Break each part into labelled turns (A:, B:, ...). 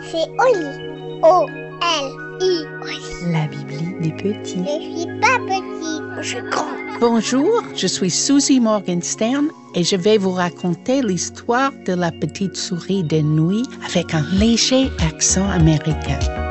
A: C'est Oli. O-L-I.
B: La Bibli des petits.
A: Je suis pas petit, je suis grand.
C: Bonjour, je suis Susie Morgenstern et je vais vous raconter l'histoire de la petite souris de nuit avec un léger accent américain.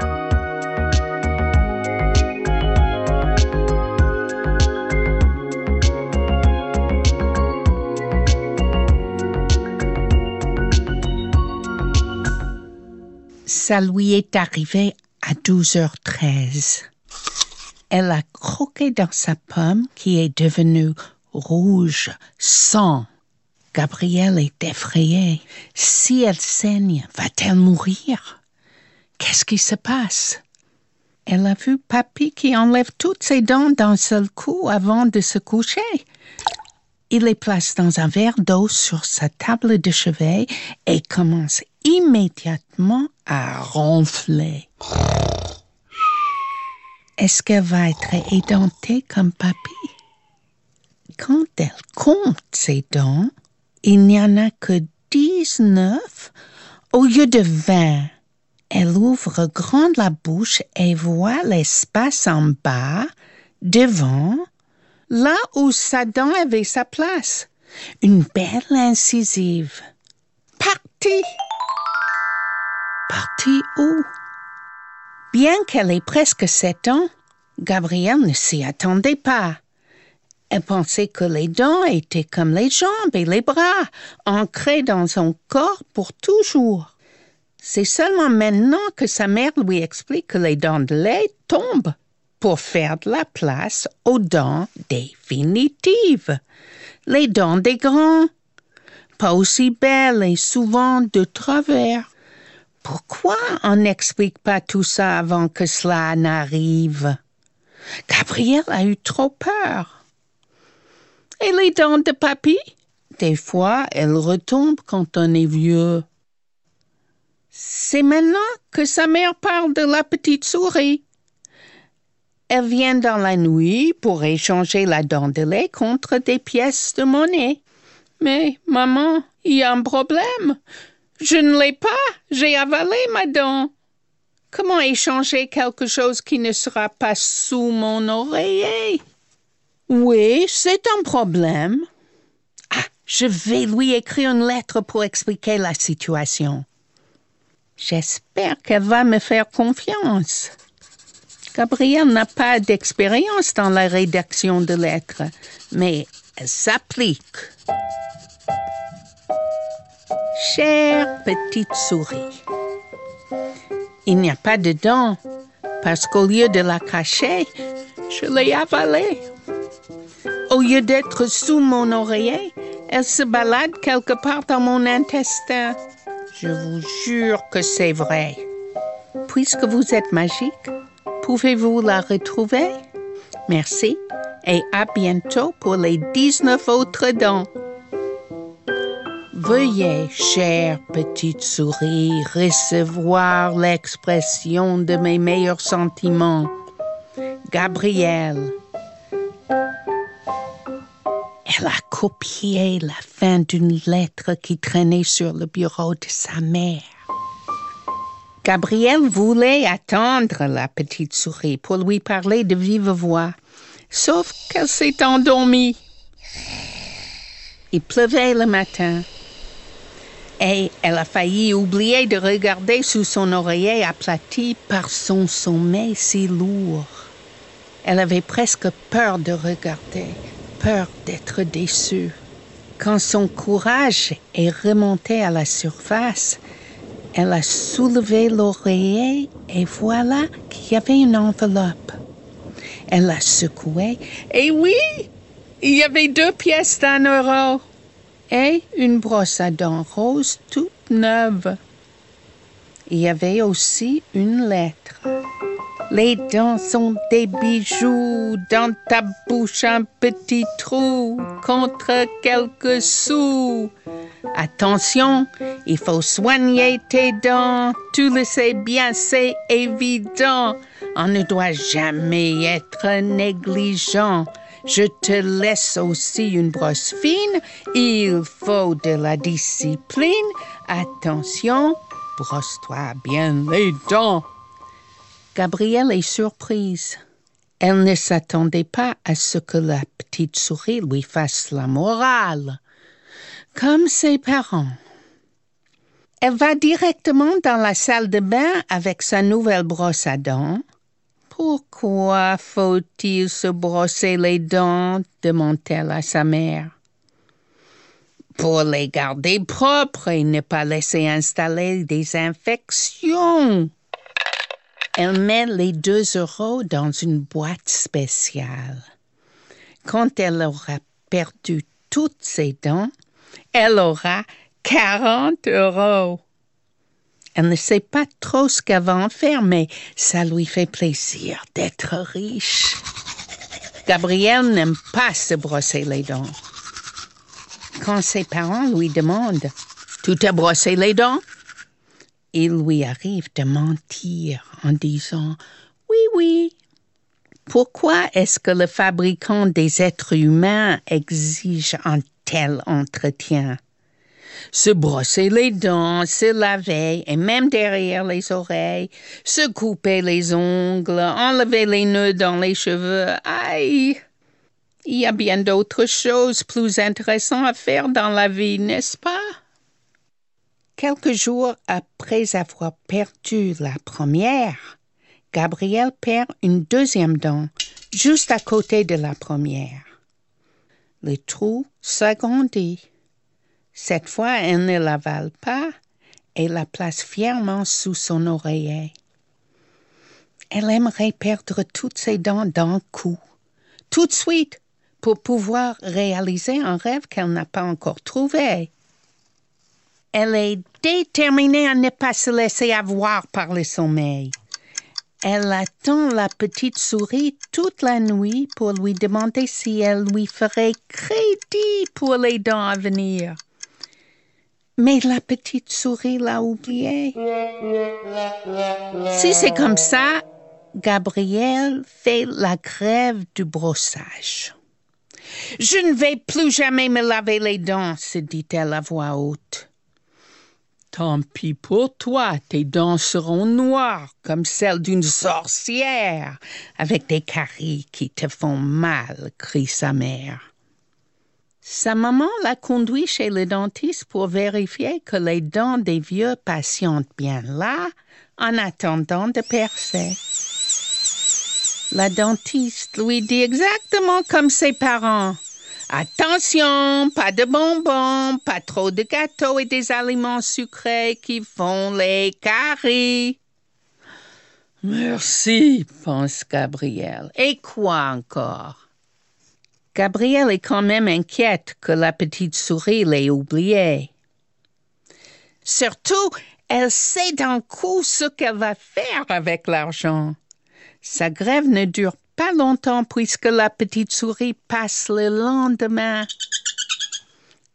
C: Ça lui est arrivé à 12h13. Elle a croqué dans sa pomme qui est devenue rouge, sang. Gabrielle est effrayée. Si elle saigne, va-t-elle mourir? Qu'est-ce qui se passe? Elle a vu Papy qui enlève toutes ses dents d'un seul coup avant de se coucher. Il les place dans un verre d'eau sur sa table de chevet et commence immédiatement à ronfler. Est-ce qu'elle va être édentée comme papy? Quand elle compte ses dents, il n'y en a que dix-neuf au lieu de vingt. Elle ouvre grande la bouche et voit l'espace en bas, devant, là où sa dent avait sa place. Une belle incisive. Partie! Partie où? Bien qu'elle ait presque sept ans, Gabrielle ne s'y attendait pas. Elle pensait que les dents étaient comme les jambes et les bras, ancrés dans son corps pour toujours. C'est seulement maintenant que sa mère lui explique que les dents de lait tombent pour faire de la place aux dents définitives, les dents des grands, pas aussi belles et souvent de travers. Pourquoi on n'explique pas tout ça avant que cela n'arrive? Gabrielle a eu trop peur. Et les dents de papy? Des fois, elles retombent quand on est vieux. C'est maintenant que sa mère parle de la petite souris. Elle vient dans la nuit pour échanger la dent de lait contre des pièces de monnaie. Mais, maman, il y a un problème. Je ne l'ai pas. J'ai avalé ma dent. Comment échanger quelque chose qui ne sera pas sous mon oreiller? Oui, c'est un problème. Ah, je vais lui écrire une lettre pour expliquer la situation. J'espère qu'elle va me faire confiance. Gabrielle n'a pas d'expérience dans la rédaction de lettres, mais elle s'applique. Chère petite souris, il n'y a pas de dents parce qu'au lieu de la cacher, je l'ai avalée. Au lieu d'être sous mon oreiller, elle se balade quelque part dans mon intestin. Je vous jure que c'est vrai. Puisque vous êtes magique, pouvez-vous la retrouver? Merci et à bientôt pour les 19 autres dents. Veuillez, chère petite souris, recevoir l'expression de mes meilleurs sentiments. Gabrielle. Elle a copié la fin d'une lettre qui traînait sur le bureau de sa mère. Gabrielle voulait attendre la petite souris pour lui parler de vive voix, sauf qu'elle s'est endormie. Il pleuvait le matin et elle a failli oublier de regarder sous son oreiller aplati par son sommeil si lourd. Elle avait presque peur de regarder, peur d'être déçue. Quand son courage est remonté à la surface, elle a soulevé l'oreiller et voilà qu'il y avait une enveloppe. Elle l'a secouée et oui, il y avait deux pièces d'un euro et une brosse à dents rose toute neuve. Il y avait aussi une lettre. Les dents sont des bijoux, dans ta bouche un petit trou, contre quelques sous. Attention, il faut soigner tes dents, tu le sais bien, c'est évident. On ne doit jamais être négligent. Je te laisse aussi une brosse fine. Il faut de la discipline Attention, brosse-toi bien les dents. Gabrielle est surprise. Elle ne s'attendait pas à ce que la petite souris lui fasse la morale, comme ses parents. Elle va directement dans la salle de bain avec sa nouvelle brosse à dents. Pourquoi faut-il se brosser les dents? demande-t-elle à sa mère. Pour les garder propres et ne pas laisser installer des infections. Elle met les deux euros dans une boîte spéciale. Quand elle aura perdu toutes ses dents, elle aura 40 euros. Elle ne sait pas trop ce qu'elle va en faire, mais ça lui fait plaisir d'être riche. Gabrielle n'aime pas se brosser les dents. Quand ses parents lui demandent Tu t'es brossé les dents il lui arrive de mentir en disant Oui, oui. Pourquoi est-ce que le fabricant des êtres humains exige un tel entretien? Se brosser les dents, se laver, et même derrière les oreilles, se couper les ongles, enlever les nœuds dans les cheveux. Aïe! Il y a bien d'autres choses plus intéressantes à faire dans la vie, n'est-ce pas? Quelques jours après avoir perdu la première, Gabrielle perd une deuxième dent juste à côté de la première. Le trou s'agrandit. Cette fois, elle ne l'avale pas et la place fièrement sous son oreiller. Elle aimerait perdre toutes ses dents d'un coup, tout de suite, pour pouvoir réaliser un rêve qu'elle n'a pas encore trouvé. Elle est déterminée à ne pas se laisser avoir par le sommeil. Elle attend la petite souris toute la nuit pour lui demander si elle lui ferait crédit pour les dents à venir. Mais la petite souris l'a oublié. Si c'est comme ça, Gabrielle fait la grève du brossage. Je ne vais plus jamais me laver les dents, se dit-elle à voix haute. Tant pis pour toi, tes dents seront noires comme celles d'une sorcière, avec des caries qui te font mal, crie sa mère. Sa maman l'a conduit chez le dentiste pour vérifier que les dents des vieux patientent bien là, en attendant de percer. La dentiste lui dit exactement comme ses parents. Attention, pas de bonbons, pas trop de gâteaux et des aliments sucrés qui font les caries. Merci, pense Gabrielle. Et quoi encore? Gabrielle est quand même inquiète que la petite souris l'ait oubliée. Surtout, elle sait d'un coup ce qu'elle va faire avec l'argent. Sa grève ne dure pas longtemps puisque la petite souris passe le lendemain.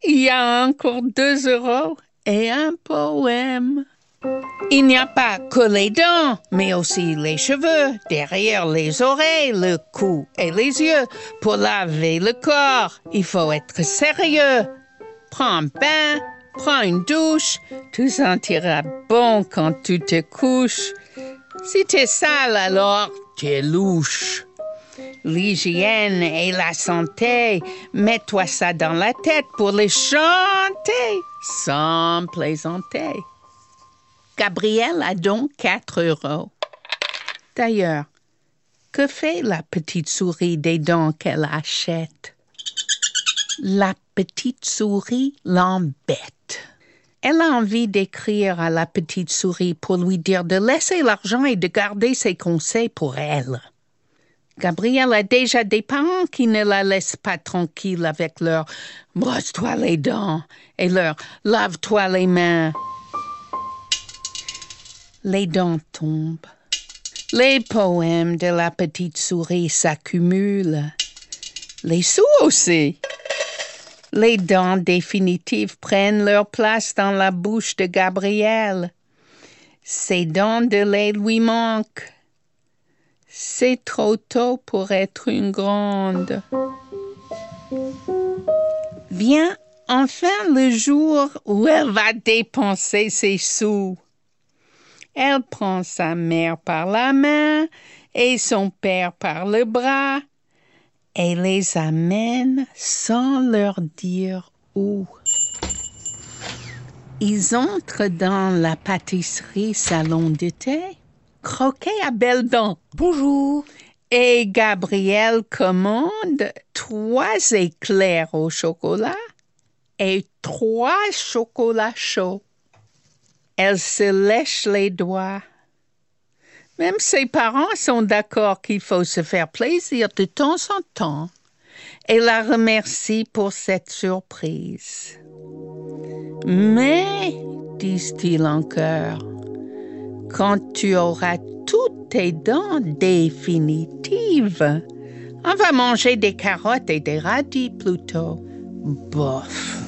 C: Il y a encore deux euros et un poème. Il n'y a pas que les dents, mais aussi les cheveux, derrière les oreilles, le cou et les yeux. Pour laver le corps, il faut être sérieux. Prends un bain, prends une douche, tout sentira bon quand tu te couches. Si t'es sale, alors t'es louche l'hygiène et la santé. Mets-toi ça dans la tête pour les chanter sans plaisanter. Gabrielle a donc quatre euros. D'ailleurs, que fait la petite souris des dents qu'elle achète? La petite souris l'embête. Elle a envie d'écrire à la petite souris pour lui dire de laisser l'argent et de garder ses conseils pour elle. Gabrielle a déjà des parents qui ne la laissent pas tranquille avec leur brosse-toi les dents et leur lave-toi les mains. Les dents tombent. Les poèmes de la petite souris s'accumulent. Les sous aussi. Les dents définitives prennent leur place dans la bouche de Gabrielle. Ses dents de lait lui manquent. C'est trop tôt pour être une grande. Vient enfin le jour où elle va dépenser ses sous. Elle prend sa mère par la main et son père par le bras et les amène sans leur dire où. Ils entrent dans la pâtisserie salon de thé, croquet à belles dents.
B: Bonjour.
C: Et Gabriel commande trois éclairs au chocolat et trois chocolats chauds. Elle se lèche les doigts. Même ses parents sont d'accord qu'il faut se faire plaisir de temps en temps et la remercie pour cette surprise. Mais, disent-ils encore, quand tu auras toutes tes dents définitives, on va manger des carottes et des radis plutôt. Bof.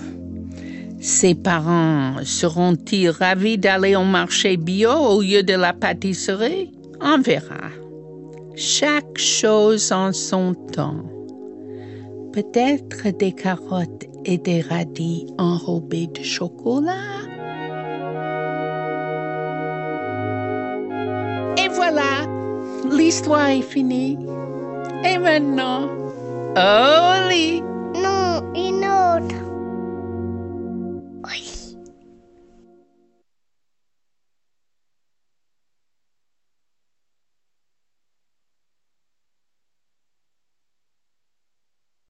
C: Ses parents seront-ils ravis d'aller au marché bio au lieu de la pâtisserie? On verra. Chaque chose en son temps. Peut-être des carottes et des radis enrobés de chocolat. Et voilà, l'histoire est finie. Et maintenant, lit.
A: Non, une autre.